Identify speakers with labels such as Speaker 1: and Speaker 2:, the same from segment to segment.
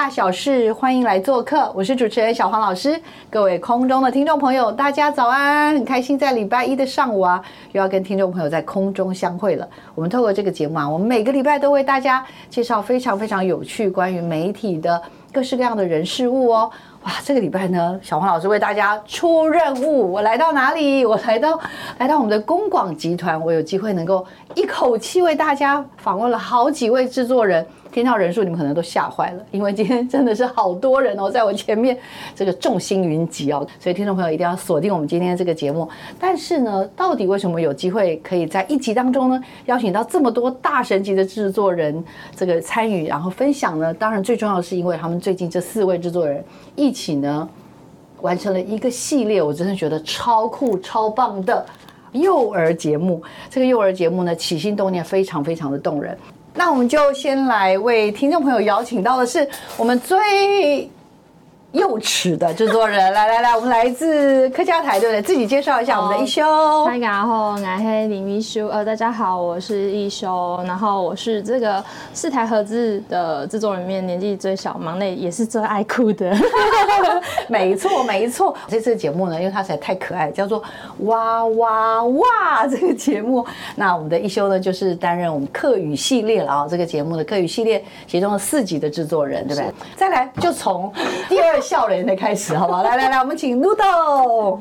Speaker 1: 大小事，欢迎来做客，我是主持人小黄老师。各位空中的听众朋友，大家早安！很开心在礼拜一的上午啊，又要跟听众朋友在空中相会了。我们透过这个节目啊，我们每个礼拜都为大家介绍非常非常有趣关于媒体的各式各样的人事物哦。哇，这个礼拜呢，小黄老师为大家出任务，我来到哪里？我来到来到我们的公广集团，我有机会能够一口气为大家访问了好几位制作人。听到人数，你们可能都吓坏了，因为今天真的是好多人哦，在我前面这个众星云集哦，所以听众朋友一定要锁定我们今天这个节目。但是呢，到底为什么有机会可以在一集当中呢，邀请到这么多大神级的制作人这个参与，然后分享呢？当然最重要的是，因为他们最近这四位制作人一起呢，完成了一个系列，我真的觉得超酷超棒的幼儿节目。这个幼儿节目呢，起心动念非常非常的动人。那我们就先来为听众朋友邀请到的是我们最。幼齿的制作人，来来来，我们来自客家台，对不对？自己介绍一下我们的一休。
Speaker 2: 大家好，我是林一修。呃，大家好，我是一休。然后我是这个四台盒子的制作人里面年纪最小，忙内也是最爱哭的。
Speaker 1: 没错，没错。这次节目呢，因为它实在太可爱，叫做哇哇哇这个节目。那我们的一休呢，就是担任我们客语系列了啊，这个节目的客语系列其中的四集的制作人，对不对？再来，就从第二。笑脸的开始，好不好？来来来，我们请 Noodle。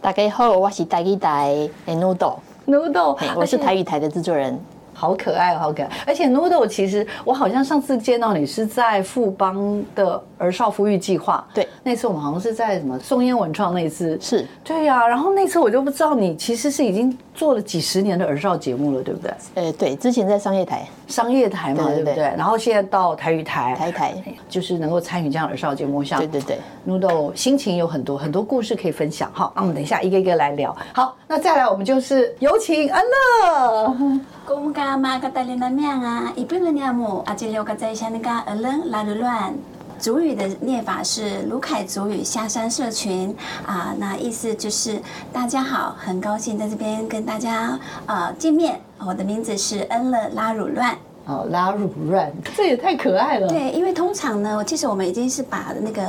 Speaker 3: 大家好，我是台语台的 Noodle。
Speaker 1: Noodle，
Speaker 3: 我是台语台的制作人。
Speaker 1: 好可爱，好可爱！而且 Noodle，其实我好像上次见到你是在富邦的儿少抚育计划。
Speaker 3: 对，
Speaker 1: 那次我们好像是在什么松烟文创那一次。
Speaker 3: 是，
Speaker 1: 对呀。然后那次我就不知道你其实是已经做了几十年的儿少节目了，对不对？
Speaker 3: 呃，对，之前在商业台，
Speaker 1: 商业台嘛，对不对？然后现在到台语台，
Speaker 3: 台台
Speaker 1: 就是能够参与这样儿少节目，像
Speaker 3: 对对对
Speaker 1: ，Noodle 心情有很多很多故事可以分享哈。那我们等一下一个一个来聊。好，那再来我们就是有请安乐。
Speaker 4: 公家嘛，个带领的面啊，一般的念母啊，这里有个在下那个呃冷拉的乱。主语的念法是卢凯主语下山社群啊，那意思就是大家好，很高兴在这边跟大家啊见面。我的名字是恩乐拉鲁乱。
Speaker 1: 哦，拉乳乱，这也太可爱了。
Speaker 4: 对，因为通常呢，其实我们已经是把那个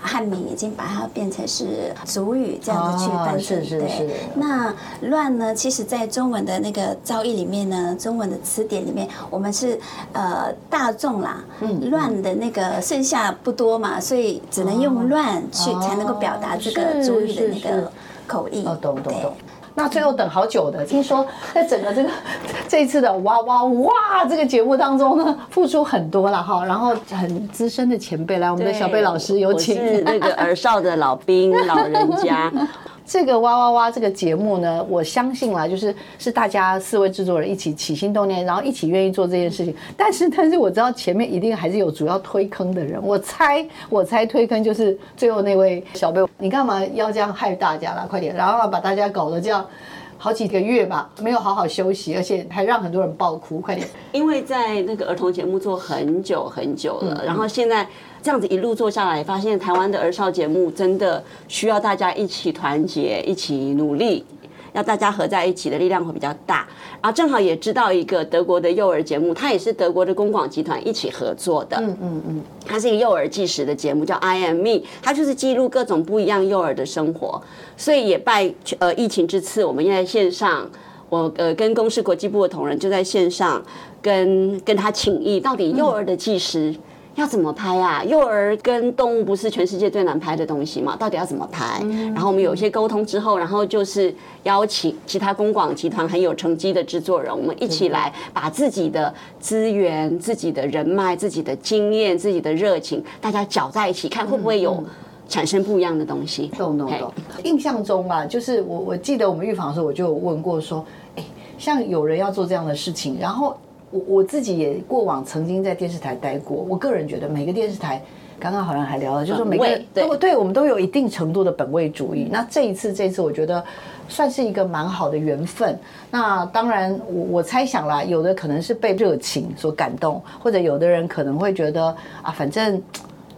Speaker 4: 汉名已经把它变成是主语这样子去翻译。
Speaker 1: 是是是。
Speaker 4: 那乱呢，其实在中文的那个造诣里面呢，中文的词典里面，我们是呃大众啦，嗯乱的那个剩下不多嘛，所以只能用乱去才能够表达这个主语的那个口译。
Speaker 1: 哦，懂懂懂。那最后等好久的，听说在整个这个 这一次的哇哇哇这个节目当中呢，付出很多了哈。然后很资深的前辈来，我们的小贝老师有请
Speaker 3: 那个儿少的老兵 老人家。
Speaker 1: 这个哇哇哇这个节目呢，我相信啦，就是是大家四位制作人一起起心动念，然后一起愿意做这件事情。但是，但是我知道前面一定还是有主要推坑的人。我猜，我猜推坑就是最后那位小贝。你干嘛要这样害大家啦？快点，然后把大家搞得这样。好几个月吧，没有好好休息，而且还让很多人爆哭。快点！
Speaker 3: 因为在那个儿童节目做很久很久了，然后现在这样子一路做下来，发现台湾的儿少节目真的需要大家一起团结，一起努力。要大家合在一起的力量会比较大，然后正好也知道一个德国的幼儿节目，它也是德国的公广集团一起合作的。嗯嗯嗯，它是一个幼儿纪实的节目，叫 I Am Me，它就是记录各种不一样幼儿的生活。所以也拜呃疫情之赐，我们在线上，我呃跟公视国际部的同仁就在线上跟跟他请益，到底幼儿的纪实。要怎么拍啊？幼儿跟动物不是全世界最难拍的东西吗？到底要怎么拍？然后我们有一些沟通之后，然后就是邀请其他公广集团很有成绩的制作人，我们一起来把自己的资源、自己的人脉、自己的经验、自己的热情，大家搅在一起，看会不会有产生不一样的东西。
Speaker 1: 懂懂懂。印象中啊，就是我我记得我们预防的时候，我就有问过说，哎，像有人要做这样的事情，然后我我自己也过往曾经在电视台待过，我个人觉得每个电视台。刚刚好像还聊了，就是说每个
Speaker 3: 对
Speaker 1: 我们都有一定程度的本位主义。那这一次，这一次我觉得算是一个蛮好的缘分。那当然，我我猜想啦，有的可能是被热情所感动，或者有的人可能会觉得啊，反正。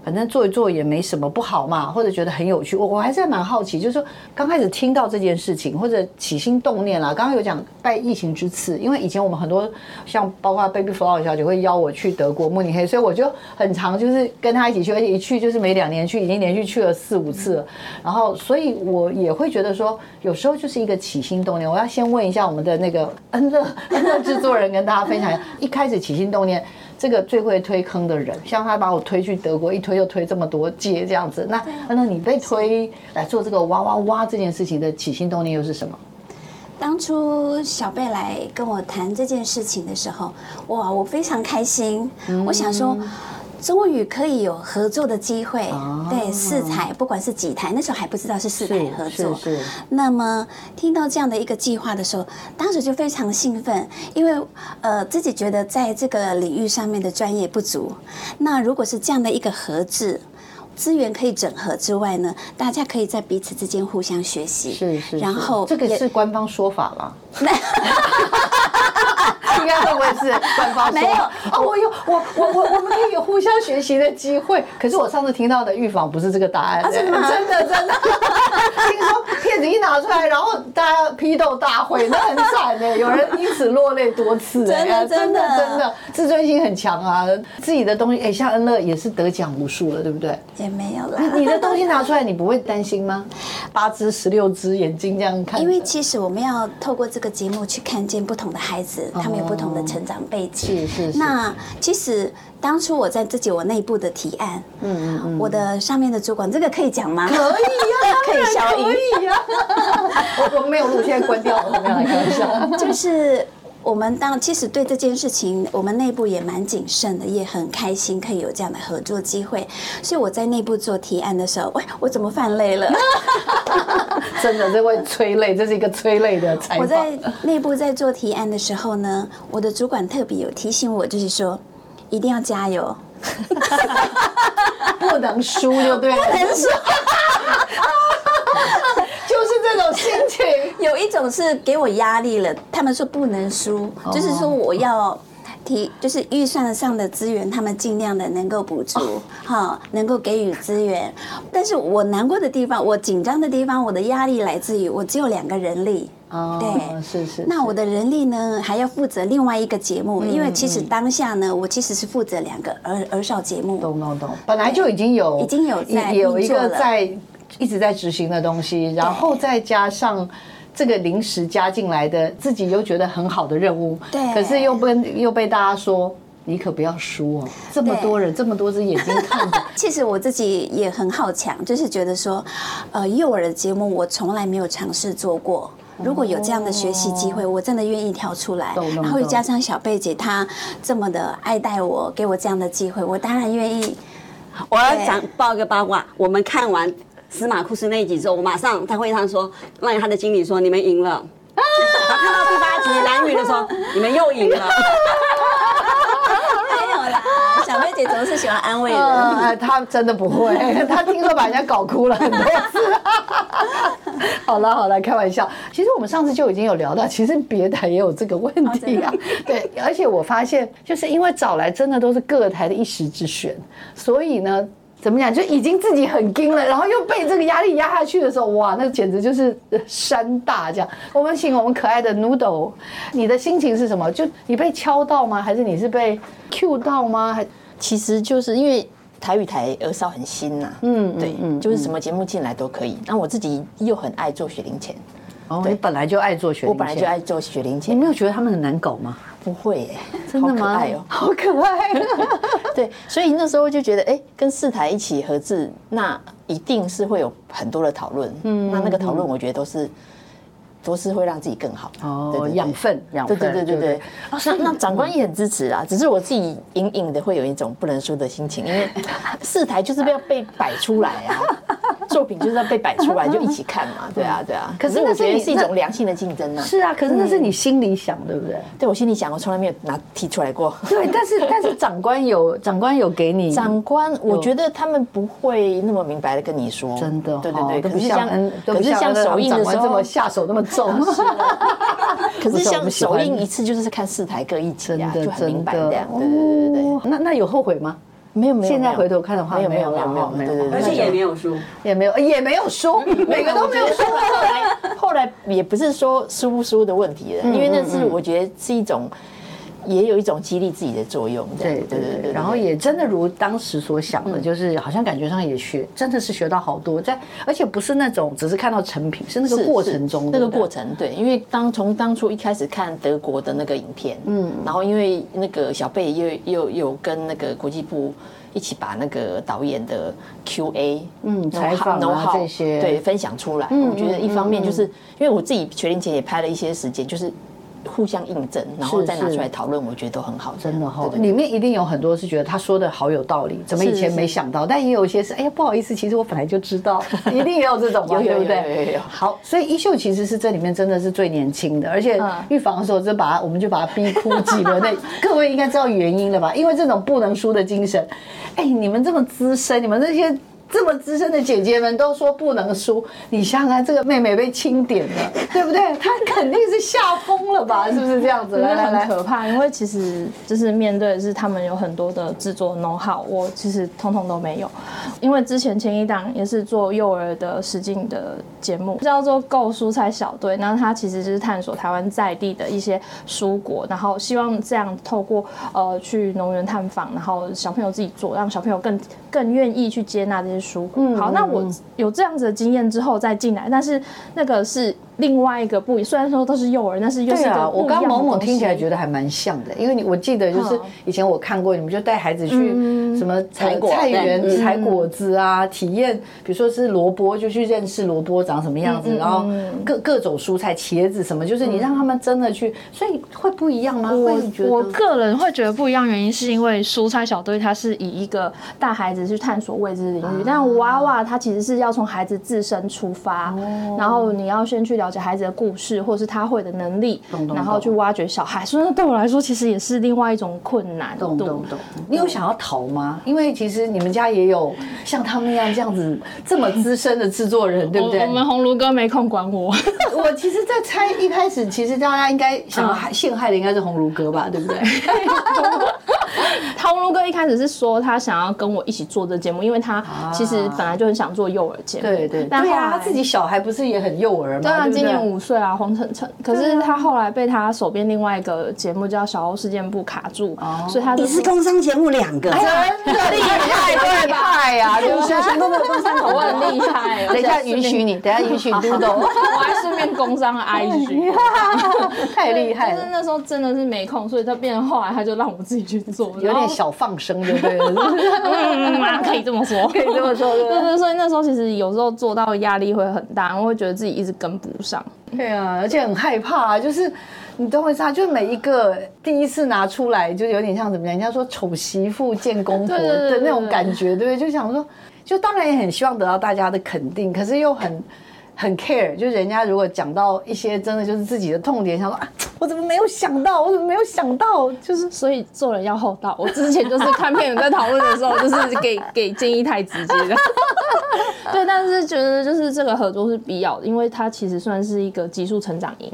Speaker 1: 反正做一做也没什么不好嘛，或者觉得很有趣。我我还是蛮好奇，就是说刚开始听到这件事情，或者起心动念啦。刚刚有讲拜疫情之赐，因为以前我们很多像包括 Baby Flower 小姐会邀我去德国慕尼黑，所以我就很常就是跟她一起去，而且一去就是每两年去，已经连续去了四五次了。然后，所以我也会觉得说，有时候就是一个起心动念。我要先问一下我们的那个恩乐 恩乐制作人，跟大家分享一下，一开始起心动念。这个最会推坑的人，像他把我推去德国，一推就推这么多届这样子。那那你被推来做这个哇哇哇这件事情的起心动念又是什么？
Speaker 4: 当初小贝来跟我谈这件事情的时候，哇，我非常开心。我想说，终于可以有合作的机会。对，四台不管是几台，那时候还不知道是四台合作。
Speaker 1: 是是。
Speaker 4: 那么听到这样的一个计划的时候，当时就非常兴奋，因为呃自己觉得在这个领域上面的专业不足。那如果是这样的一个合制。资源可以整合之外呢，大家可以在彼此之间互相学习。
Speaker 1: 是是，
Speaker 4: 然后
Speaker 1: 这个是官方说法了。应该会不会是官方 说？
Speaker 4: 没有
Speaker 1: 哦，我有我我我我们可以有互相学习的机会。可是我上次听到的预防不是这个答案，
Speaker 4: 真的
Speaker 1: 真的真的。听说片子一拿出来，然后大家批斗大会，那很惨呢，有人因此落泪多次。
Speaker 4: 真的真的
Speaker 1: 真的，自尊心很强啊，自己的东西，哎，像恩乐也是得奖无数了，对不对？
Speaker 4: 也没有了。
Speaker 1: 你的东西拿出来，你不会担心吗？八只、十六只眼睛这样看。
Speaker 4: 因为其实我们要透过这个节目去看见不同的孩子，他们有不同的成长背景。
Speaker 1: 是是。
Speaker 4: 那其实当初我在自己我内部的提案，嗯嗯嗯，我的上面的主管，这个可以讲吗？
Speaker 1: 可以呀，
Speaker 4: 可以消音。
Speaker 1: 可以呀。我我没有录，现在关掉了，我们来开玩笑。
Speaker 4: 就是。我们当其实对这件事情，我们内部也蛮谨慎的，也很开心可以有这样的合作机会。所以我在内部做提案的时候，喂，我怎么犯累了？
Speaker 1: 真的，这会催泪，这是一个催泪的 采访。
Speaker 4: 我在内部在做提案的时候呢，我的主管特别有提醒我，就是说一定要加油，
Speaker 1: 不能输就对了，
Speaker 4: 不能输。
Speaker 1: 就是这种心情，
Speaker 4: 有一种是给我压力了。他们说不能输，就是说我要提，就是预算上的资源，他们尽量的能够补足，哈，能够给予资源。但是我难过的地方，我紧张的地方，我的压力来自于我只有两个人力。
Speaker 1: 哦，
Speaker 4: 对，
Speaker 1: 是是。
Speaker 4: 那我的人力呢，还要负责另外一个节目，因为其实当下呢，我其实是负责两个儿儿少节目。
Speaker 1: 懂懂懂，本来就已经有，
Speaker 4: 已经有在
Speaker 1: 有一个在。一直在执行的东西，然后再加上这个临时加进来的，自己又觉得很好的任务，
Speaker 4: 对，
Speaker 1: 可是又被又被大家说你可不要输哦，这么多人，这么多只眼睛看着。
Speaker 4: 其实我自己也很好强，就是觉得说，呃，幼儿的节目我从来没有尝试做过，如果有这样的学习机会，我真的愿意跳出来。然后又加上小贝姐她这么的爱戴我，给我这样的机会，我当然愿意。
Speaker 3: 我要讲报个八卦，我们看完。司马库斯那一集之后，我马上在会上说，让他的经理说你们赢了。他看到第八集男女的时候，你们又赢了。
Speaker 4: 没有啦，小妹姐总是喜欢安慰人。
Speaker 1: 她真的不会，她听说把人家搞哭了很多次。好了好了，开玩笑。其实我们上次就已经有聊到，其实别台也有这个问题啊。对，而且我发现，就是因为找来真的都是各台的一时之选，所以呢。怎么讲？就已经自己很惊了，然后又被这个压力压下去的时候，哇，那简直就是山大这样。我们请我们可爱的 Noodle，你的心情是什么？就你被敲到吗？还是你是被 Q 到吗？还
Speaker 5: 其实就是因为台语台儿少很新呐，嗯，对，嗯就是什么节目进来都可以。那我自己又很爱做雪龄前，
Speaker 1: 哦，你本来就爱做雪龄，
Speaker 5: 我本来就爱做雪龄前。
Speaker 1: 你没有觉得他们很难搞吗？
Speaker 5: 不会耶，
Speaker 1: 真的吗？
Speaker 5: 好可爱哦。
Speaker 1: 好可爱。
Speaker 5: 对，所以那时候就觉得，哎，跟四台一起合制，那一定是会有很多的讨论。嗯，那那个讨论，我觉得都是都是会让自己更好。
Speaker 1: 哦，养分，养
Speaker 5: 对
Speaker 1: 分，
Speaker 5: 对对对对。那那长官也很支持啊，只是我自己隐隐的会有一种不能说的心情，因为四台就是要被摆出来啊。作品就是要被摆出来，就一起看嘛，对啊，对啊。可是我觉得是一种良性的竞争呢。
Speaker 1: 是啊，可是那是你心里想，对不对？
Speaker 5: 对我心里想，我从来没有拿提出来过。
Speaker 1: 对，但是但是长官有长官有给你
Speaker 5: 长官，我觉得他们不会那么明白的跟你说，
Speaker 1: 真的，
Speaker 5: 对对对。
Speaker 1: 可是像
Speaker 5: 可是像首映的时候
Speaker 1: 这么下手那么重，
Speaker 5: 可是像首映一次就是看四台各一集啊，就很明白这样。对对对对。
Speaker 1: 那那有后悔吗？
Speaker 5: 没有没有，
Speaker 1: 现在回头看的话，
Speaker 5: 没有没有没有没有没有，
Speaker 3: 而且也没有输，
Speaker 1: 也没有也没有输，每个都没有输。
Speaker 5: 后来 后来也不是说输不输的问题了，因为那是我觉得是一种。也有一种激励自己的作用，
Speaker 1: 对对对对，然后也真的如当时所想的，就是好像感觉上也学，真的是学到好多，在而且不是那种只是看到成品，是那个过程中
Speaker 5: 那个过程，对，因为当从当初一开始看德国的那个影片，嗯，然后因为那个小贝又又有跟那个国际部一起把那个导演的 Q&A，
Speaker 1: 嗯，采访这些。
Speaker 5: 对分享出来，我觉得一方面就是因为我自己学龄前也拍了一些时间，就是。互相印证，然后再拿出来讨论，我觉得都很好。
Speaker 1: 真的哈，里面一定有很多是觉得他说的好有道理，怎么以前没想到？但也有一些是，哎呀，不好意思，其实我本来就知道，一定也有这种，对不对？好，所以衣袖其实是这里面真的是最年轻的，而且预防的时候就把我们就把他逼哭几轮。那各位应该知道原因了吧？因为这种不能输的精神，哎，你们这么资深，你们这些。这么资深的姐姐们都说不能输，你想想看，这个妹妹被清点了，对不对？她肯定是吓疯了吧？是不是这样子？
Speaker 2: 来来来，可怕，因为其实就是面对的是他们有很多的制作 know how，我其实通通都没有。因为之前前一档也是做幼儿的实境的节目，叫做“够蔬菜小队”，那它其实就是探索台湾在地的一些蔬果，然后希望这样透过呃去农园探访，然后小朋友自己做，让小朋友更更愿意去接纳这些。书好，那我有这样子的经验之后再进来，但是那个是。另外一个不，虽然说都是幼儿，但是又是个
Speaker 1: 我刚某某听起来觉得还蛮像的，因为你我记得就是以前我看过，你们就带孩子去什么采菜园采果子啊，体验，比如说是萝卜，就去认识萝卜长什么样子，然后各各种蔬菜，茄子什么，就是你让他们真的去，所以会不一样吗？
Speaker 2: 我我个人会觉得不一样，原因是因为蔬菜小队它是以一个大孩子去探索未知领域，但娃娃它其实是要从孩子自身出发，然后你要先去了解。孩子的故事，或者是他会的能力，然后去挖掘小孩，所以对我来说，其实也是另外一种困难。
Speaker 1: 懂懂懂。你有想要逃吗？因为其实你们家也有像他们一样这样子这么资深的制作人，对不对？
Speaker 2: 我们红炉哥没空管我。
Speaker 1: 我其实，在猜一开始，其实大家应该想要害陷害的应该是红炉哥吧，对不对？
Speaker 2: 红炉哥一开始是说他想要跟我一起做这节目，因为他其实本来就很想做幼儿节目。
Speaker 1: 对对。对啊，他自己小孩不是也很幼儿吗？对
Speaker 2: 啊，今年五岁啊，黄晨晨。可是他后来被他手边另外一个节目叫《小欧事件部》卡住，所以他
Speaker 3: 你是工商节目两个，真
Speaker 1: 的厉害，厉害呀！就是
Speaker 2: 全部都工商，我很厉害。
Speaker 1: 等一下允许你，等下允许嘟嘟，
Speaker 2: 我还顺便工商 了 IG，
Speaker 1: 太厉害了。
Speaker 2: 但是那时候真的是没空，所以他变成后来他就让我自己去做，
Speaker 1: 有点小放生，对不对？
Speaker 2: 可以这么说，
Speaker 1: 可以这么说。对
Speaker 2: 对，所以那时候其实有时候做到压力会很大，我会觉得自己一直跟不上。
Speaker 1: 对啊，而且很害怕，就是你懂我意思啊？就是每一个第一次拿出来，就有点像怎么样？人家说丑媳妇见公婆的那种感觉，对不对？就想说，就当然也很希望得到大家的肯定，可是又很很 care，就是人家如果讲到一些真的就是自己的痛点，想说啊，我怎么没有想到？我怎么没有想到？就是
Speaker 2: 所以做人要厚道。我之前就是看片友在讨论的时候，就是 给给建议太直接的。对，但是觉得就是这个合作是必要的，因为它其实算是一个急速成长营，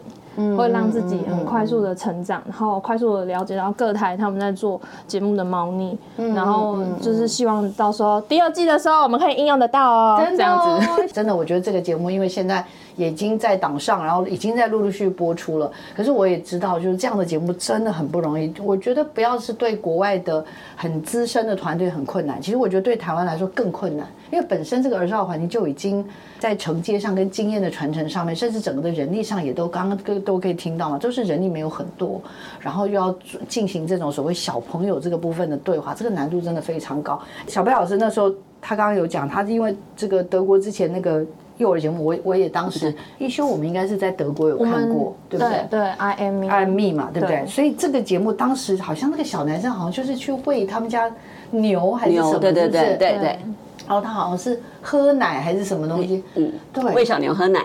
Speaker 2: 会让自己很快速的成长，然后快速的了解到各台他们在做节目的猫腻，然后就是希望到时候第二季的时候我们可以应用得到哦。这样子，
Speaker 1: 真的，我觉得这个节目因为现在。已经在档上，然后已经在陆陆续续播出了。可是我也知道，就是这样的节目真的很不容易。我觉得不要是对国外的很资深的团队很困难，其实我觉得对台湾来说更困难，因为本身这个儿少环境就已经在承接上跟经验的传承上面，甚至整个的人力上也都刚刚都都可以听到嘛，就是人力没有很多，然后又要进行这种所谓小朋友这个部分的对话，这个难度真的非常高。小贝老师那时候他刚刚有讲，他是因为这个德国之前那个。幼儿节目，我我也当时一休，我们应该是在德国有看过，对不对？
Speaker 2: 对，I am
Speaker 1: me，I am me 嘛，对不对？所以这个节目当时好像那个小男生好像就是去喂他们家牛还是什么，
Speaker 3: 牛，对对对对。对，
Speaker 1: 然后他好像是喝奶还是什么东西，
Speaker 3: 嗯，
Speaker 1: 对，
Speaker 3: 喂小牛喝奶，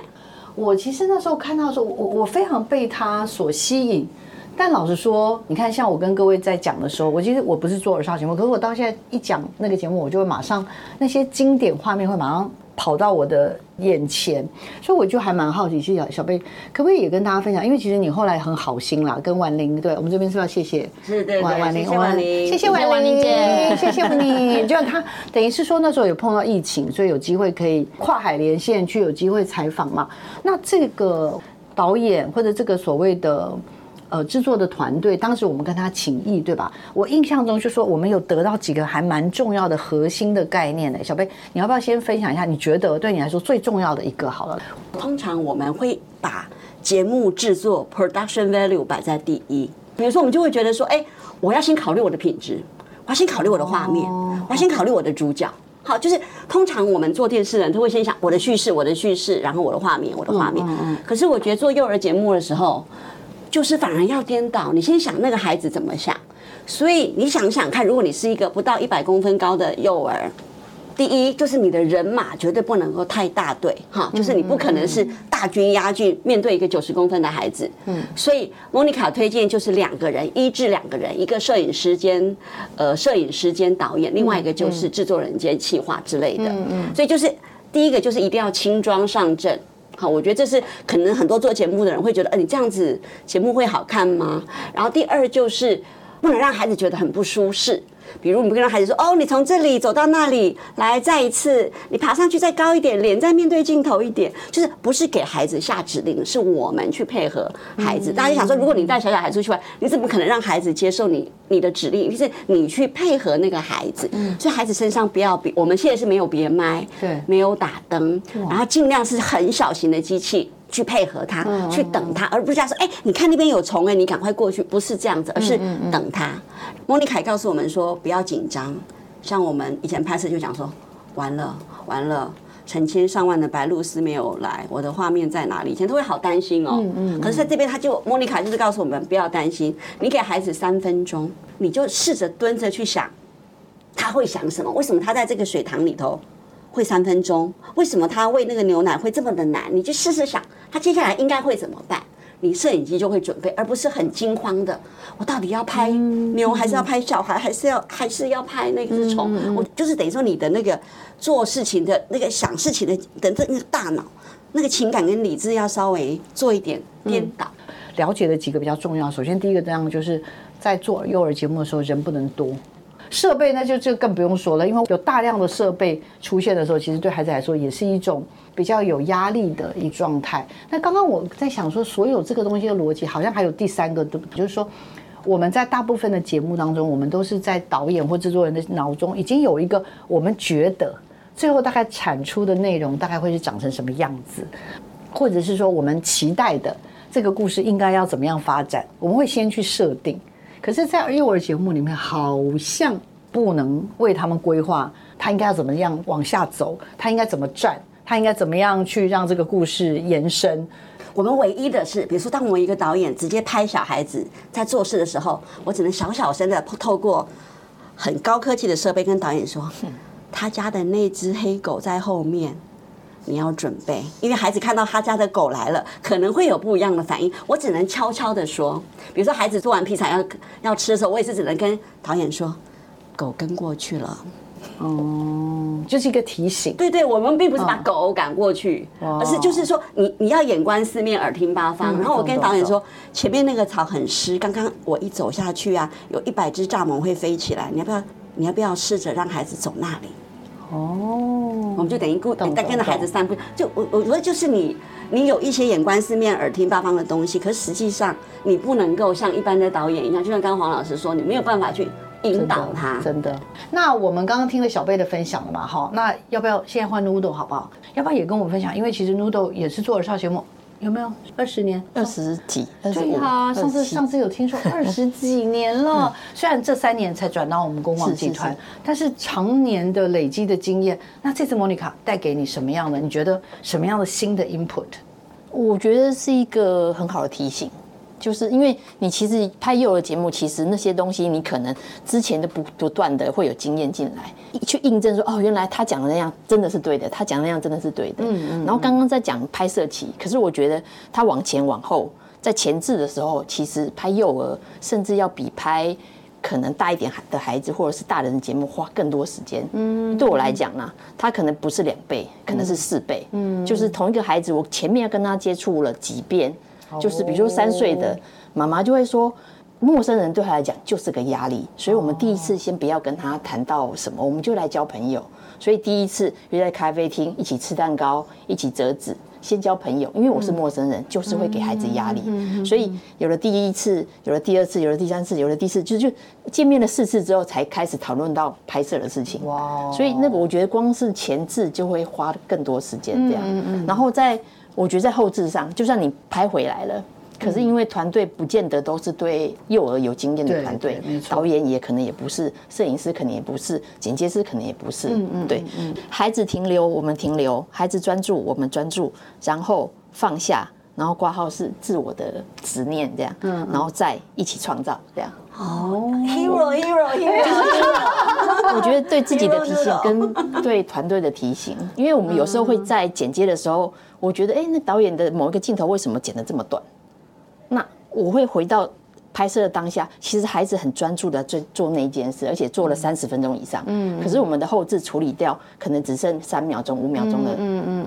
Speaker 1: 我其实那时候看到的时候，我我非常被他所吸引。但老实说，你看，像我跟各位在讲的时候，我其实我不是做儿少节目，可是我到现在一讲那个节目，我就会马上那些经典画面会马上跑到我的眼前，所以我就还蛮好奇，是小小贝可不可以也跟大家分享？因为其实你后来很好心啦，跟婉玲，对我们这边是要谢谢？
Speaker 3: 是对对
Speaker 1: 婉婉玲，
Speaker 3: 谢谢婉玲
Speaker 1: 谢谢婉玲
Speaker 2: 姐
Speaker 1: 谢谢你。就他等于是说那时候有碰到疫情，所以有机会可以跨海连线去有机会采访嘛。那这个导演或者这个所谓的。呃，制作的团队，当时我们跟他请益，对吧？我印象中就说我们有得到几个还蛮重要的核心的概念的。小贝，你要不要先分享一下？你觉得对你来说最重要的一个好了？
Speaker 3: 通常我们会把节目制作 production value 摆在第一。比如说，我们就会觉得说，哎，我要先考虑我的品质，我要先考虑我的画面，我要先考虑我的主角。好，就是通常我们做电视人都会先想我的叙事，我的叙事，然后我的画面，我的画面。可是我觉得做幼儿节目的时候，就是反而要颠倒，你先想那个孩子怎么想。所以你想想看，如果你是一个不到一百公分高的幼儿，第一就是你的人马绝对不能够太大队，哈，就是你不可能是大军压境面对一个九十公分的孩子，嗯，所以莫妮卡推荐就是两个人，一至两个人，一个摄影师兼呃摄影师兼导演，另外一个就是制作人兼企划之类的，嗯嗯，所以就是第一个就是一定要轻装上阵。好，我觉得这是可能很多做节目的人会觉得，呃，你这样子节目会好看吗？然后第二就是不能让孩子觉得很不舒适。比如，你不跟孩子说：“哦，你从这里走到那里，来再一次，你爬上去再高一点，脸再面对镜头一点。”就是不是给孩子下指令，是我们去配合孩子。大家就想说，如果你带小小孩出去玩，你怎么可能让孩子接受你你的指令？就是你去配合那个孩子，所以孩子身上不要别，我们现在是没有别麦，
Speaker 1: 对
Speaker 3: 没有打灯，然后尽量是很小型的机器。去配合他，去等他，而不是这样说。哎，你看那边有虫，哎，你赶快过去。不是这样子，而是等他。莫妮凯告诉我们说，不要紧张。像我们以前拍摄就讲说，完了完了，成千上万的白鹭鸶没有来，我的画面在哪里？以前都会好担心哦。可是在这边，他就莫妮卡就是告诉我们，不要担心。你给孩子三分钟，你就试着蹲着去想，他会想什么？为什么他在这个水塘里头？会三分钟，为什么他喂那个牛奶会这么的难？你就试试想，他接下来应该会怎么办？你摄影机就会准备，而不是很惊慌的。我到底要拍牛，还是要拍小孩，还是要还是要拍那个虫？我就是等于说你的那个做事情的那个想事情的的那个大脑，那个情感跟理智要稍微做一点颠倒。
Speaker 1: 了解的几个比较重要。首先，第一个这样就是在做幼儿节目的时候，人不能多。设备那就就更不用说了，因为有大量的设备出现的时候，其实对孩子来说也是一种比较有压力的一状态。那刚刚我在想说，所有这个东西的逻辑，好像还有第三个，对不对？就是说，我们在大部分的节目当中，我们都是在导演或制作人的脑中已经有一个我们觉得最后大概产出的内容大概会是长成什么样子，或者是说我们期待的这个故事应该要怎么样发展，我们会先去设定。可是，在幼儿节目里面，好像不能为他们规划，他应该要怎么样往下走，他应该怎么站，他应该怎么样去让这个故事延伸。
Speaker 3: 我们唯一的是，比如说，当我一个导演直接拍小孩子在做事的时候，我只能小小声的透过很高科技的设备跟导演说，他家的那只黑狗在后面。你要准备，因为孩子看到他家的狗来了，可能会有不一样的反应。我只能悄悄的说，比如说孩子做完披萨要要吃的时候，我也是只能跟导演说，狗跟过去了。
Speaker 1: 哦，就是一个提醒。
Speaker 3: 对对，我们并不是把狗赶过去，而是就是说，你你要眼观四面，耳听八方。然后我跟导演说，前面那个草很湿，刚刚我一走下去啊，有一百只蚱蜢会飞起来，你要不要？你要不要试着让孩子走那里？
Speaker 1: 哦，
Speaker 3: 我们就等于固
Speaker 1: 懂
Speaker 3: 跟跟着孩子散步。就我我觉得就是你你有一些眼观四面、耳听八方的东西，可是实际上你不能够像一般的导演一样，就像刚刚黄老师说，你没有办法去引导他。
Speaker 1: 真的。那我们刚刚听了小贝的分享了嘛，哈，那要不要现在换 Noodle 好不好？要不要也跟我们分享？因为其实 Noodle 也是做儿少节目，有没有二十年？
Speaker 5: 二十几，
Speaker 1: 对啊，上次上次有听说 二十几年了，虽然这三年才转到我们公网集团，但是常年的累积的经验，那这次莫妮卡带给你什么样的？你觉得什么样的新的 input？
Speaker 5: 我觉得是一个很好的提醒，就是因为你其实拍幼儿节目，其实那些东西你可能之前都不不断的会有经验进来，去印证说哦，原来他讲的那样真的是对的，他讲的那样真的是对的。嗯嗯。然后刚刚在讲拍摄期，可是我觉得他往前往后，在前置的时候，其实拍幼儿甚至要比拍。可能大一点的孩子或者是大人的节目花更多时间。嗯，对我来讲呢，他可能不是两倍，可能是四倍。嗯，就是同一个孩子，我前面要跟他接触了几遍，就是比如说三岁的妈妈就会说，陌生人对他来讲就是个压力，所以我们第一次先不要跟他谈到什么，我们就来交朋友。所以第一次约在咖啡厅一起吃蛋糕，一起折纸。先交朋友，因为我是陌生人，就是会给孩子压力，所以有了第一次，有了第二次，有了第三次，有了第四，就就见面了四次之后，才开始讨论到拍摄的事情。哇！所以那个我觉得光是前置就会花更多时间这样，然后在我觉得在后置上，就算你拍回来了。可是因为团队不见得都是对幼儿有经验的团队，导演也可能也不是，摄影师可能也不是，剪接师可能也不是。嗯嗯，对，孩子停留，我们停留；孩子专注，我们专注，然后放下，然后挂号是自我的执念这样，嗯，然后再一起创造这样。
Speaker 3: 哦，hero hero hero，
Speaker 5: 我觉得对自己的提醒跟对团队的提醒，因为我们有时候会在剪接的时候，我觉得哎，那导演的某一个镜头为什么剪得这么短？那我会回到拍摄的当下，其实孩子很专注的做做那一件事，而且做了三十分钟以上。嗯，可是我们的后置处理掉，可能只剩三秒钟、五秒钟的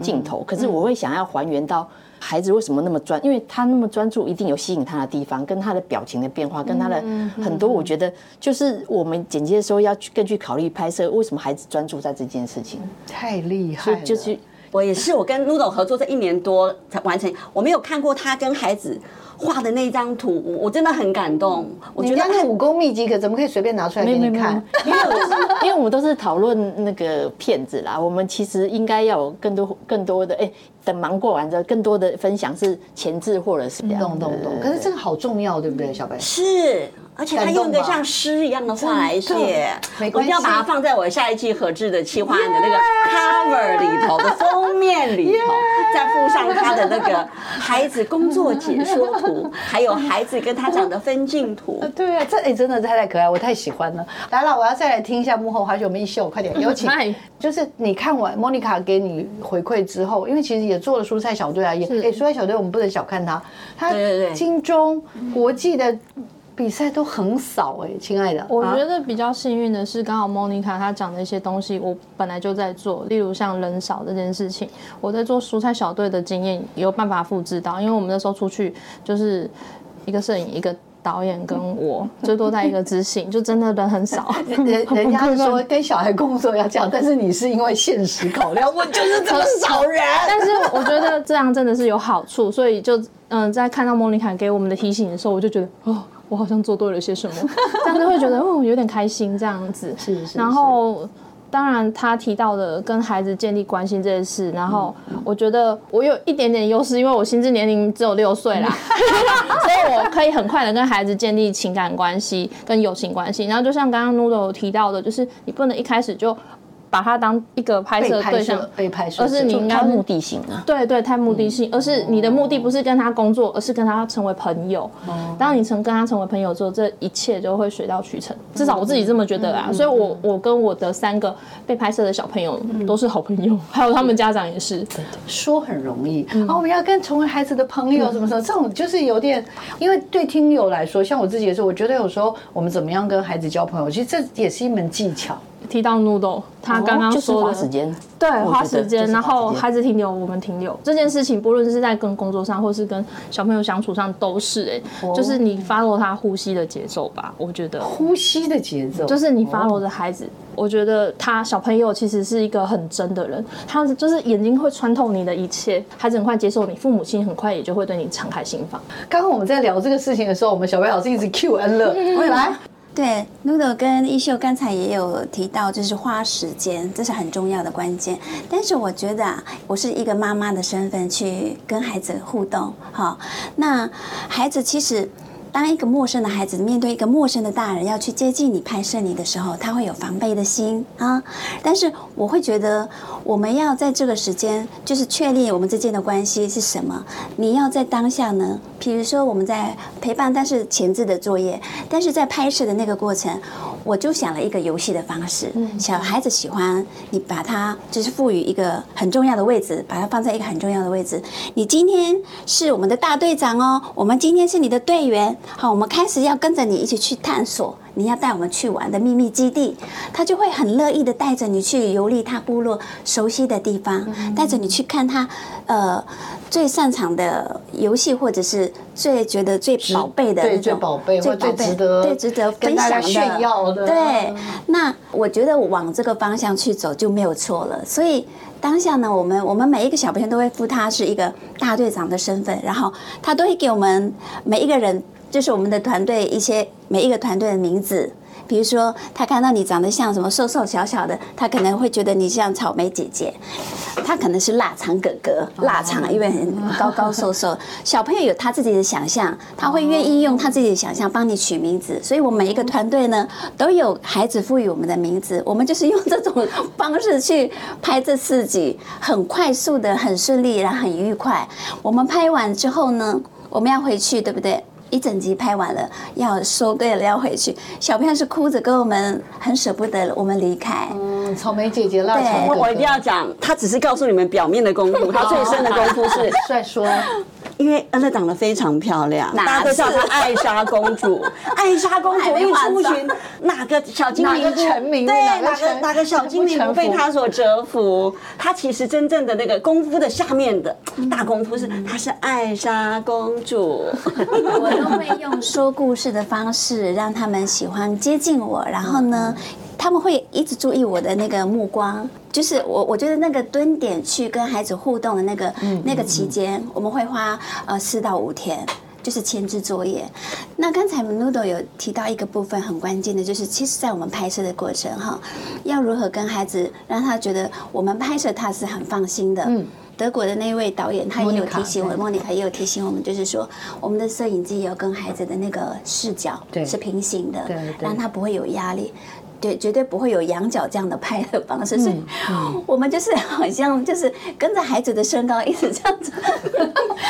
Speaker 5: 镜头。可是我会想要还原到孩子为什么那么专，因为他那么专注，一定有吸引他的地方，跟他的表情的变化，跟他的很多。我觉得就是我们剪接的时候要去更去考虑拍摄，为什么孩子专注在这件事情？
Speaker 1: 太厉害了，
Speaker 5: 就是
Speaker 3: 我也是，我跟 Noodle 合作这一年多才完成，我没有看过他跟孩子。画的那张图，我真的很感动。我
Speaker 1: 觉得那武功秘籍可怎么可以随便拿出来给你看？
Speaker 5: 因为我因为我们都是讨论那个片子啦，我们其实应该要有更多更多的哎，等忙过完之后，更多的分享是前置或者是这样。
Speaker 1: 懂懂懂。可是这个好重要，对不对，小白？
Speaker 3: 是。而且他用一个像诗一样的话来写，我一定要把它放在我下一季合制的企划案的那个 cover 里头的封面里头，再附上他的那个 孩子工作解说图，还有孩子跟他讲的分镜图。
Speaker 1: 对啊，这哎真的太太可爱，我太喜欢了。来了，我要再来听一下幕后花絮，我们一秀，快点有请。就是你看完莫妮卡给你回馈之后，因为其实也做了蔬菜小队啊，也哎蔬菜小队我们不能小看他，他金钟国际的。比赛都很少哎，亲爱的。
Speaker 2: 我觉得比较幸运的是，刚好 Monica 她讲的一些东西，我本来就在做。例如像人少这件事情，我在做蔬菜小队的经验有办法复制到，因为我们那时候出去就是一个摄影一个。导演跟我 最多在一个执行，就真的人很少。
Speaker 1: 人 人家说跟小孩工作要这样，但是你是因为现实考量，我就是这么少人。
Speaker 2: 但是我觉得这样真的是有好处，所以就嗯，在看到莫妮卡给我们的提醒的时候，我就觉得哦，我好像做对了些什么，这样就会觉得哦，有点开心这样子。
Speaker 1: 是是。
Speaker 2: 然后。当然，他提到的跟孩子建立关系这件事，然后我觉得我有一点点优势，因为我心智年龄只有六岁啦，所以我可以很快的跟孩子建立情感关系跟友情关系。然后就像刚刚 Noodle 提到的，就是你不能一开始就。把它当一个拍摄对象，
Speaker 1: 被拍摄，
Speaker 2: 而是你应该
Speaker 5: 目的性啊。
Speaker 2: 对对，太目的性，而是你的目的不是跟他工作，而是跟他成为朋友。当你成跟他成为朋友之后，这一切就会水到渠成。至少我自己这么觉得啊。所以，我我跟我的三个被拍摄的小朋友都是好朋友，还有他们家长也是。
Speaker 1: 说很容易，啊，我们要跟成为孩子的朋友什么什么，这种就是有点，因为对听友来说，像我自己也是，我觉得有时候我们怎么样跟孩子交朋友，其实这也是一门技巧。
Speaker 2: 提到 Noodle，他刚刚说
Speaker 5: 的花时间，
Speaker 2: 对，花时间，然后孩子停留，我们停留这件事情，不论是在跟工作上，或是跟小朋友相处上，都是哎，就是你 follow 他呼吸的节奏吧，我觉得。
Speaker 1: 呼吸的节奏，
Speaker 2: 就是你 follow 着孩子我觉得他小朋友其实是一个很真的人，他就是眼睛会穿透你的一切，孩子很快接受你，父母亲很快也就会对你敞开心房。
Speaker 1: 刚刚我们在聊这个事情的时候，我们小白老师一直 Q 恩乐，来，
Speaker 4: 对，Noodle 跟一秀刚才也有提到，就是花时间，这是很重要的关键。但是我觉得啊，我是一个妈妈的身份去跟孩子互动，好，那孩子其实。当一个陌生的孩子面对一个陌生的大人要去接近你、拍摄你的时候，他会有防备的心啊。但是我会觉得，我们要在这个时间，就是确立我们之间的关系是什么。你要在当下呢，比如说我们在陪伴，但是前置的作业，但是在拍摄的那个过程，我就想了一个游戏的方式。小孩子喜欢你把它就是赋予一个很重要的位置，把它放在一个很重要的位置。你今天是我们的大队长哦，我们今天是你的队员。好，我们开始要跟着你一起去探索，你要带我们去玩的秘密基地，他就会很乐意的带着你去游历他部落熟悉的地方，带着你去看他呃最擅长的游戏，或者是最觉得最宝贝的那种
Speaker 1: 最宝贝、最值得、
Speaker 4: 最值得分享的、
Speaker 1: 炫耀的。
Speaker 4: 对，那我觉得往这个方向去走就没有错了。所以当下呢，我们我们每一个小朋友都会付他是一个大队长的身份，然后他都会给我们每一个人。就是我们的团队一些每一个团队的名字，比如说他看到你长得像什么瘦瘦小小的，他可能会觉得你像草莓姐姐，他可能是腊肠哥哥，腊肠因为很高高瘦瘦。小朋友有他自己的想象，他会愿意用他自己的想象帮你取名字。所以我们每一个团队呢，都有孩子赋予我们的名字，我们就是用这种方式去拍这四集，很快速的、很顺利，然后很愉快。我们拍完之后呢，我们要回去，对不对？一整集拍完了，要收队了，要回去。小朋友是哭着跟我们很舍不得我们离开。
Speaker 1: 嗯，草莓姐姐、腊肠哥哥，
Speaker 3: 我一定要讲，他只是告诉你们表面的功夫，他最深的功夫是
Speaker 1: 帅说。
Speaker 3: 因为恩乐长得非常漂亮，大家都叫她艾莎公主。艾莎公主一出巡，哪个小精灵
Speaker 1: 成名？
Speaker 3: 对，哪个哪个小精灵不被她所折服？她其实真正的那个功夫的下面的大功夫是，她是艾莎公主。
Speaker 4: 我都会用说故事的方式让他们喜欢接近我，然后呢，他们会一直注意我的那个目光。就是我，我觉得那个蹲点去跟孩子互动的那个嗯那个期间，我们会花呃四到五天，就是前置作业。那刚才 Noodle 有提到一个部分很关键的，就是其实，在我们拍摄的过程哈，要如何跟孩子让他觉得我们拍摄他是很放心的。嗯，德国的那位导演他也有提醒我，莫妮卡也有提醒我们，就是说我们的摄影机要跟孩子的那个视角是平行的，让他不会有压力。对，绝对不会有仰角这样的拍的方式，所以我们就是好像就是跟着孩子的身高一直这样子，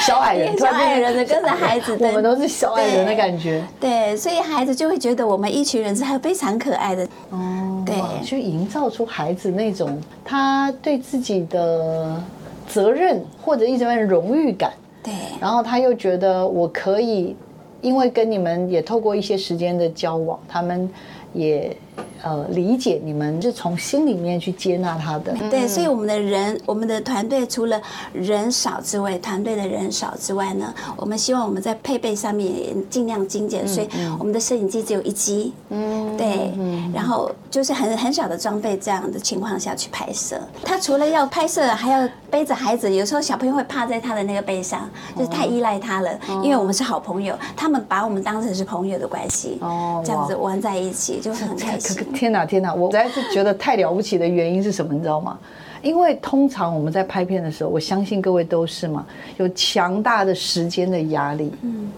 Speaker 1: 小矮人，
Speaker 4: 小矮人的跟着孩子，
Speaker 1: 我们都是小矮人的感觉。
Speaker 4: 对，所以孩子就会觉得我们一群人是还非常可爱的。哦，对，
Speaker 1: 去营造出孩子那种他对自己的责任或者一种荣誉感。
Speaker 4: 对，
Speaker 1: 然后他又觉得我可以，因为跟你们也透过一些时间的交往，他们也。呃，理解你们就从心里面去接纳他的，
Speaker 4: 对，所以我们的人，我们的团队除了人少之外，团队的人少之外呢，我们希望我们在配备上面也尽量精简，所以我们的摄影机只有一机，嗯，对，然后就是很很少的装备这样的情况下去拍摄。他除了要拍摄，还要背着孩子，有时候小朋友会趴在他的那个背上，就是太依赖他了。因为我们是好朋友，他们把我们当成是朋友的关系，哦，这样子玩在一起就很开心。
Speaker 1: 天哪，天哪！我实在是觉得太了不起的原因是什么？你知道吗？因为通常我们在拍片的时候，我相信各位都是嘛，有强大的时间的压力。嗯，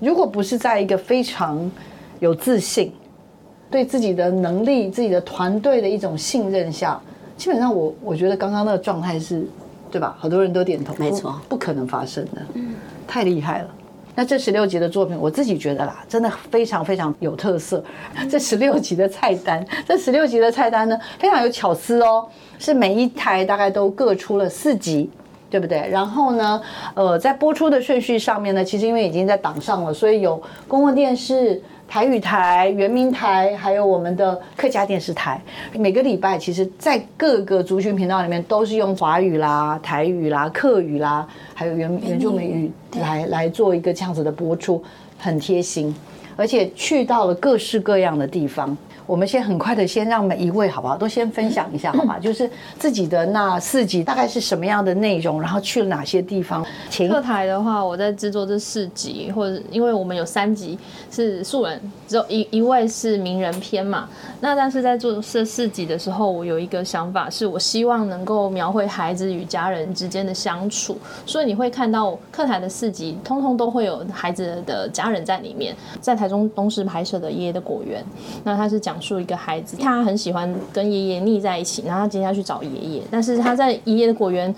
Speaker 1: 如果不是在一个非常有自信、对自己的能力、自己的团队的一种信任下，基本上我我觉得刚刚那个状态是，对吧？好多人都点头，
Speaker 3: 没错，
Speaker 1: 不可能发生的。嗯，太厉害了。那这十六集的作品，我自己觉得啦，真的非常非常有特色。这十六集的菜单，这十六集的菜单呢，非常有巧思哦。是每一台大概都各出了四集，对不对？然后呢，呃，在播出的顺序上面呢，其实因为已经在档上了，所以有公共电视。台语台、圆明台，还有我们的客家电视台，每个礼拜其实，在各个族群频道里面，都是用华语啦、台语啦、客语啦，还有原原住民语来来做一个这样子的播出，很贴心，而且去到了各式各样的地方。我们先很快的先让每一位好不好，都先分享一下好吗？就是自己的那四集大概是什么样的内容，然后去了哪些地方？请
Speaker 2: 课台的话，我在制作这四集，或者因为我们有三集是素人，只有一一位是名人篇嘛。那但是在做这四集的时候，我有一个想法，是我希望能够描绘孩子与家人之间的相处，所以你会看到课台的四集，通通都会有孩子的家人在里面。在台中东市拍摄的《爷爷的果园》，那他是讲讲述一个孩子，他很喜欢跟爷爷腻在一起，然后他今天要去找爷爷，但是他在爷爷的果园。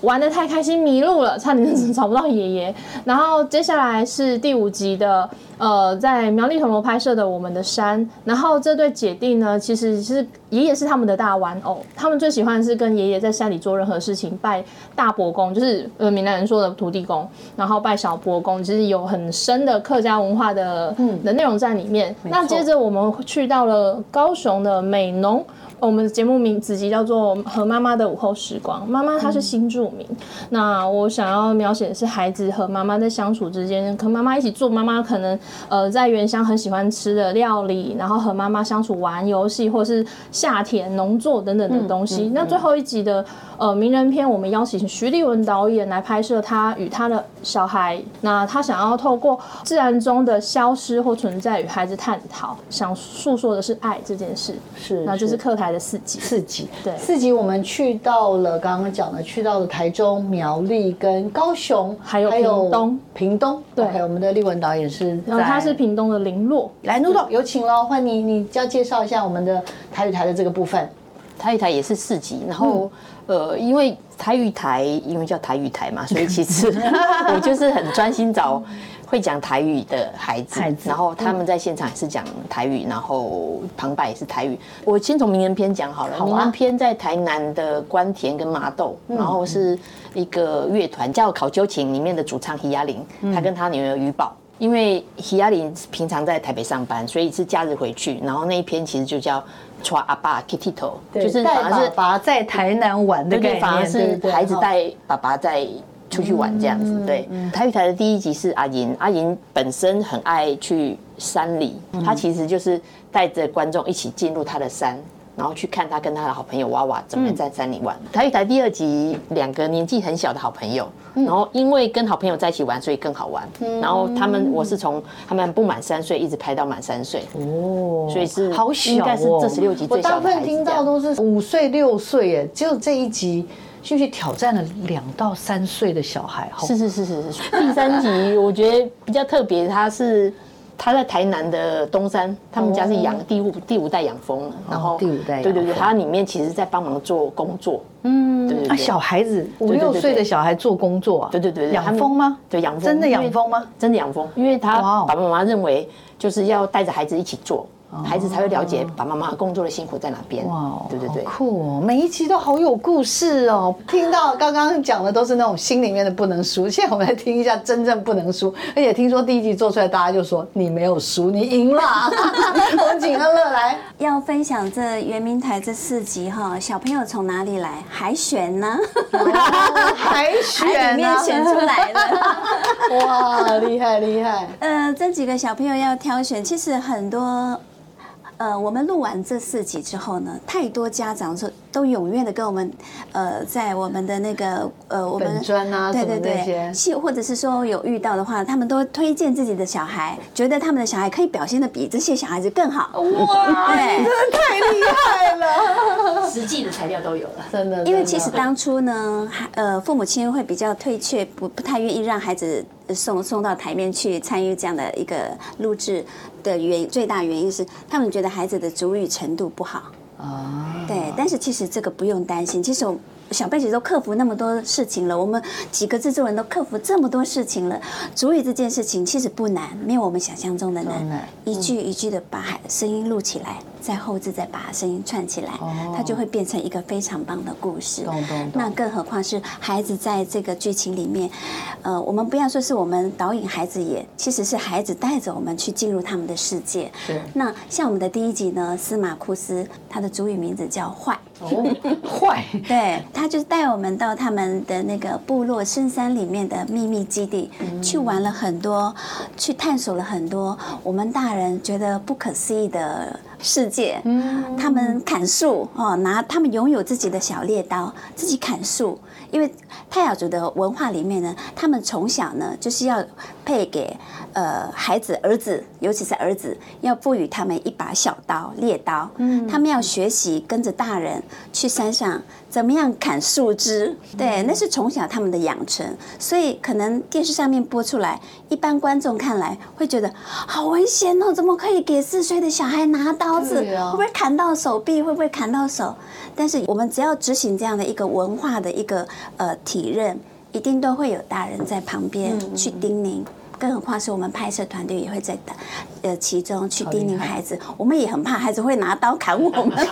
Speaker 2: 玩的太开心，迷路了，差点找不到爷爷。然后接下来是第五集的，呃，在苗栗铜锣拍摄的《我们的山》。然后这对姐弟呢，其实是爷爷是他们的大玩偶，他们最喜欢的是跟爷爷在山里做任何事情，拜大伯公，就是呃闽南人说的土地公，然后拜小伯公，其实有很深的客家文化的嗯的内容在里面。那接着我们去到了高雄的美浓。我们的节目名子集叫做《和妈妈的午后时光》，妈妈她是新住民。那我想要描写的是孩子和妈妈在相处之间，和妈妈一起做，妈妈可能呃在原乡很喜欢吃的料理，然后和妈妈相处玩游戏，或是夏天农作等等的东西。那最后一集的呃名人篇，我们邀请徐立文导演来拍摄他与他的小孩。那他想要透过自然中的消失或存在与孩子探讨，想诉说的是爱这件事。
Speaker 1: 是，
Speaker 2: 那就是课台的四集。
Speaker 1: 四集，
Speaker 2: 对
Speaker 1: 四集我们去到了刚刚讲的，去到了台中、苗栗跟高雄，
Speaker 2: 还有屏东，
Speaker 1: 屏东。
Speaker 2: 对，
Speaker 1: 还有我们的立文导演是，
Speaker 2: 然后他是屏东的林洛。
Speaker 1: 来，陆导有请喽，欢迎你，你要介绍一下我们的台语台的这个部分。
Speaker 5: 台语台也是四集，然后呃，因为台语台因为叫台语台嘛，所以其实 我就是很专心找会讲台语的孩子，然后他们在现场也是讲台语，然后旁白也是台语。我先从名人篇讲好了，名人篇在台南的关田跟麻豆，然后是一个乐团叫考究琴里面的主唱徐亚玲，他跟他女儿于宝。因为希亚玲平常在台北上班，所以是假日回去，然后那一篇其实就叫。抓阿爸 Kitty 头，
Speaker 1: 就是反而是爸爸在台南玩的概念，
Speaker 5: 反而是孩子带爸爸在出去玩这样子。对，台语台的第一集是阿银，阿银本身很爱去山里，他其实就是带着观众一起进入他的山。然后去看他跟他的好朋友娃娃怎么在山里玩。台语台第二集，两个年纪很小的好朋友，然后因为跟好朋友在一起玩，所以更好玩。然后他们，我是从他们不满三岁一直拍到满三岁。哦，所以是
Speaker 1: 好小，
Speaker 5: 应该是这十六集最小的
Speaker 1: 我大部分听到都是五岁六岁，耶，只有这一集就去挑战了两到三岁的小孩。
Speaker 5: 是是是是是。第三集我觉得比较特别，他是。他在台南的东山，他们家是养第五第五代养蜂，
Speaker 1: 然后第五代
Speaker 5: 对对对，他里面其实在帮忙做工作，
Speaker 1: 嗯，对对啊，小孩子五六岁的小孩做工作啊，
Speaker 5: 对对对，
Speaker 1: 养蜂吗？
Speaker 5: 对养蜂，
Speaker 1: 真的养蜂吗？
Speaker 5: 真的养蜂，因为他爸爸妈妈认为就是要带着孩子一起做。孩子才会了解爸爸妈妈工作的辛苦在哪边。哇，对对对，
Speaker 1: 酷哦！每一集都好有故事哦。听到刚刚讲的都是那种心里面的不能输，现在我们来听一下真正不能输。而且听说第一集做出来，大家就说你没有输，你赢了。我们请乐乐来，
Speaker 4: 要分享这圆明台这四集哈。小朋友从哪里来？海选呢？
Speaker 1: 海选
Speaker 4: 里面选出来的。
Speaker 1: 哇，厉害厉害。
Speaker 4: 呃，这几个小朋友要挑选，其实很多。呃，我们录完这四集之后呢，太多家长说都踊跃的跟我们，呃，在我们的那个呃，我们
Speaker 1: 专啊，对对对，
Speaker 4: 系或者是说有遇到的话，他们都推荐自己的小孩，觉得他们的小孩可以表现的比这些小孩子更好。
Speaker 1: 哇，对，真的太厉害了，
Speaker 5: 实际的材料都有了，
Speaker 1: 真的。
Speaker 4: 因为其实当初呢，呃，父母亲会比较退却，不不太愿意让孩子。送送到台面去参与这样的一个录制的原最大原因是，他们觉得孩子的主语程度不好啊。对，但是其实这个不用担心，其实我。小贝姐都克服那么多事情了，我们几个制作人都克服这么多事情了。主语这件事情其实不难，没有我们想象中的难。一句一句的把声音录起来，在后置再把声音串起来，它就会变成一个非常棒的故事。那更何况是孩子在这个剧情里面，呃，我们不要说是我们导演孩子演，其实是孩子带着我们去进入他们的世界。
Speaker 1: 是。
Speaker 4: 那像我们的第一集呢，司马库斯，他的主语名字叫坏。
Speaker 1: 哦，坏。
Speaker 4: 对。他就是带我们到他们的那个部落深山里面的秘密基地，去玩了很多，去探索了很多我们大人觉得不可思议的世界。嗯，他们砍树哦，拿他们拥有自己的小猎刀，自己砍树。因为泰雅族的文化里面呢，他们从小呢就是要配给呃孩子儿子，尤其是儿子，要赋予他们一把小刀猎刀。嗯，他们要学习跟着大人去山上怎么样砍树枝。对，那是从小他们的养成。所以可能电视上面播出来，一般观众看来会觉得好危险哦，怎么可以给四岁的小孩拿刀子？会不会砍到手臂？会不会砍到手？但是我们只要执行这样的一个文化的一个呃体认，一定都会有大人在旁边去叮咛。更何况是我们拍摄团队也会在呃其中去叮咛孩子，我们也很怕孩子会拿刀砍我们。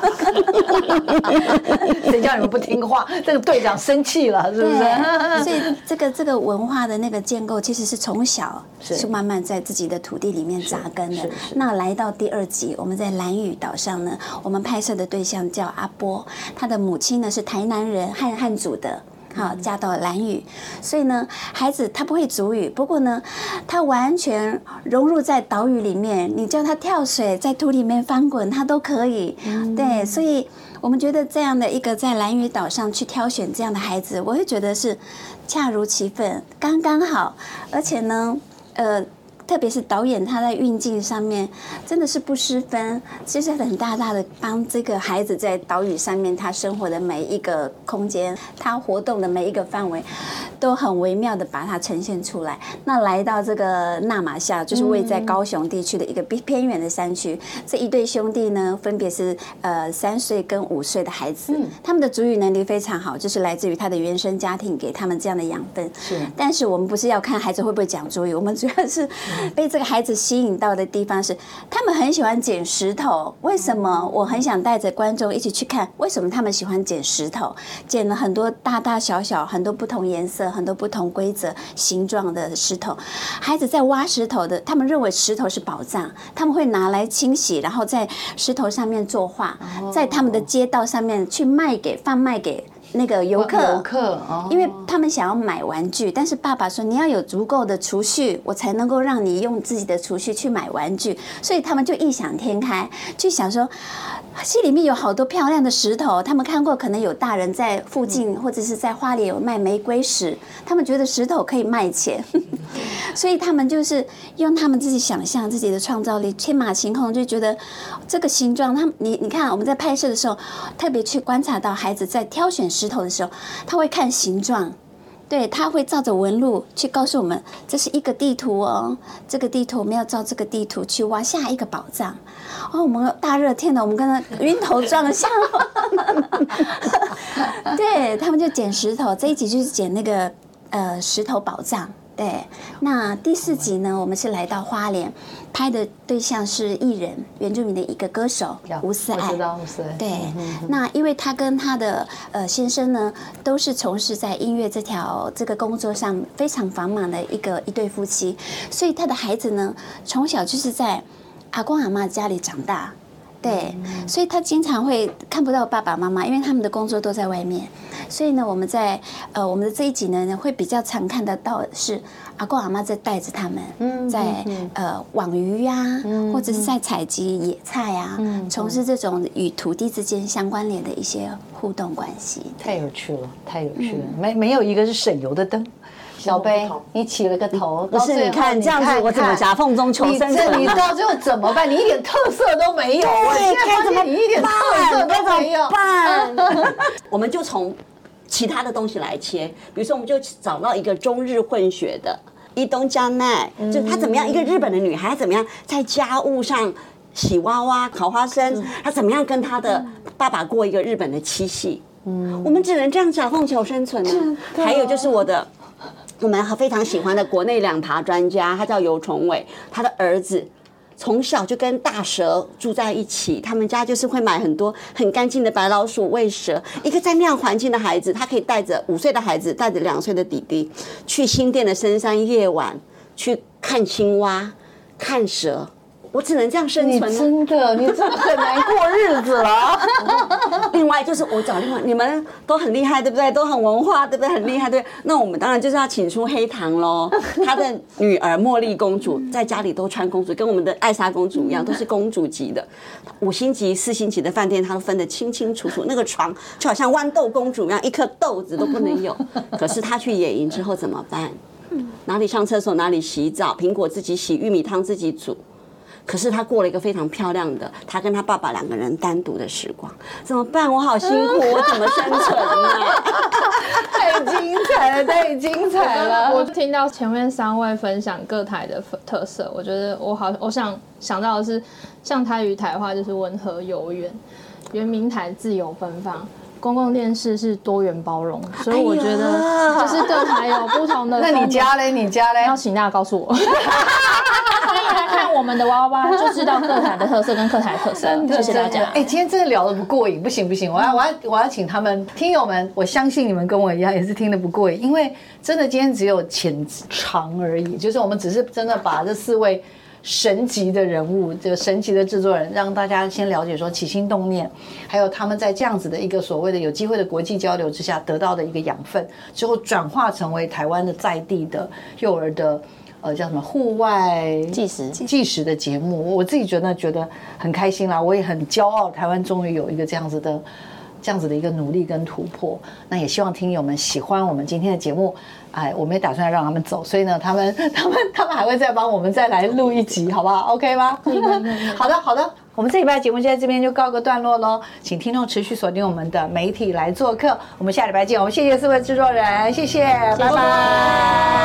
Speaker 1: 谁叫你们不听话？这个队长生气了，是不是？
Speaker 4: 所以这个这个文化的那个建构，其实是从小
Speaker 1: 是
Speaker 4: 是慢慢在自己的土地里面扎根的。那来到第二集，我们在蓝屿岛上呢，我们拍摄的对象叫阿波，他的母亲呢是台南人汉汉族的。好，嫁到兰屿，所以呢，孩子他不会主语，不过呢，他完全融入在岛屿里面。你叫他跳水，在土里面翻滚，他都可以。对，所以我们觉得这样的一个在兰屿岛上去挑选这样的孩子，我会觉得是恰如其分，刚刚好，而且呢，呃。特别是导演他在运镜上面真的是不失分，其实很大大的帮这个孩子在岛屿上面他生活的每一个空间，他活动的每一个范围，都很微妙的把它呈现出来。那来到这个纳马夏，就是位在高雄地区的一个 偏偏远的山区，这一对兄弟呢，分别是呃三岁跟五岁的孩子，他们的主语能力非常好，就是来自于他的原生家庭给他们这样的养分。
Speaker 1: 是
Speaker 4: 但是我们不是要看孩子会不会讲主语，我们主要是被这个孩子吸引到的地方是，他们很喜欢捡石头。为什么？我很想带着观众一起去看，为什么他们喜欢捡石头？捡了很多大大小小、很多不同颜色、很多不同规则、形状的石头。孩子在挖石头的，他们认为石头是宝藏，他们会拿来清洗，然后在石头上面作画，在他们的街道上面去卖给贩卖给那个游客。
Speaker 1: 游客哦，
Speaker 4: 因为他们想要买玩具，但是爸爸说你要有足够的储蓄，我才能够让你用自己的储蓄去买玩具，所以他们就异想天开，就想说，戏里面有好多漂亮的石头，他们看过，可能有大人在附近或者是在花里有卖玫瑰石，他们觉得石头可以卖钱，所以他们就是用他们自己想象自己的创造力，天马行空，就觉得这个形状，他们你你看我们在拍摄的时候，特别去观察到孩子在挑选石石头的时候，他会看形状。对，他会照着纹路去告诉我们，这是一个地图哦。这个地图我们要照这个地图去挖下一个宝藏。哦，我们大热天的，我们跟他晕头转向。对他们就捡石头，这一集就是捡那个呃石头宝藏。对，那第四集呢，我们是来到花莲，拍的对象是艺人原住民的一个歌手吴思爱
Speaker 1: 我知。道吴思爱，
Speaker 4: 对，那因为他跟他的呃先生呢，都是从事在音乐这条这个工作上非常繁忙的一个一对夫妻，所以他的孩子呢，从小就是在阿公阿妈家里长大。对，所以他经常会看不到爸爸妈妈，因为他们的工作都在外面。所以呢，我们在呃我们的这一集呢，会比较常看得到的是阿公阿妈在带着他们，在呃网鱼呀、或者是在采集野菜呀、从事这种与土地之间相关联的一些互动关系。
Speaker 1: 太有趣了，太有趣了，没没有一个是省油的灯。小贝，你起了个头，
Speaker 3: 不是你看这样子我怎么夹缝中求生存
Speaker 1: 这你到最后怎么办？你一点特色都没有，我现在发现你一点特色都没有。
Speaker 3: 办？我们就从其他的东西来切，比如说我们就找到一个中日混血的伊东加奈，就她怎么样，一个日本的女孩她怎么样在家务上。洗娃娃、烤花生，她怎么样跟她的爸爸过一个日本的七夕？嗯，我们只能这样夹缝求生存啊。还有就是我的，我们非常喜欢的国内两爬专家，他叫尤崇伟，他的儿子从小就跟大蛇住在一起，他们家就是会买很多很干净的白老鼠喂蛇。一个在那样环境的孩子，他可以带着五岁的孩子，带着两岁的弟弟，去新店的深山夜晚去看青蛙、看蛇。我只能这样生
Speaker 1: 你
Speaker 3: 存了。
Speaker 1: 真的，你真的很难过日子了。
Speaker 3: 另外。就是我找另外，你们都很厉害，对不对？都很文化，对不对？很厉害，对。那我们当然就是要请出黑糖喽。他的女儿茉莉公主在家里都穿公主，跟我们的艾莎公主一样，都是公主级的，五星级、四星级的饭店，她都分得清清楚楚。那个床就好像豌豆公主一样，一颗豆子都不能有。可是她去野营之后怎么办？哪里上厕所，哪里洗澡，苹果自己洗，玉米汤自己煮。可是他过了一个非常漂亮的，他跟他爸爸两个人单独的时光，怎么办？我好辛苦，我怎么生存呢？
Speaker 1: 太精彩了，太精彩了！
Speaker 2: 我听到前面三位分享各台的特色，我觉得我好，我想想到的是，像台语台话就是温和悠远，圆明台自由奔放。公共电视是多元包容，所以我觉得就是各台有不同的。
Speaker 1: 那你家嘞？你家嘞？
Speaker 2: 要请大家告诉我。看我们的娃娃，就知道各台的特色跟各台特色。谢谢大家。
Speaker 1: 哎，今天真的聊的不过瘾，不行不行，我要我要我要请他们听友们，我相信你们跟我一样也是听的不过瘾，因为真的今天只有浅尝而已，就是我们只是真的把这四位。神级的人物，这个神级的制作人，让大家先了解说起心动念，还有他们在这样子的一个所谓的有机会的国际交流之下得到的一个养分，之后转化成为台湾的在地的幼儿的呃叫什么户外
Speaker 5: 计时
Speaker 1: 计时的节目，我自己觉得觉得很开心啦，我也很骄傲，台湾终于有一个这样子的这样子的一个努力跟突破，那也希望听友们喜欢我们今天的节目。哎，我没打算让他们走，所以呢，他们、他们、他们还会再帮我们再来录一集，好不好？OK 吗？好的，好的。我们这礼拜节目就在这边就告个段落喽，请听众持续锁定我们的媒体来做客，我们下礼拜见。我们谢谢四位制作人，谢谢，拜拜。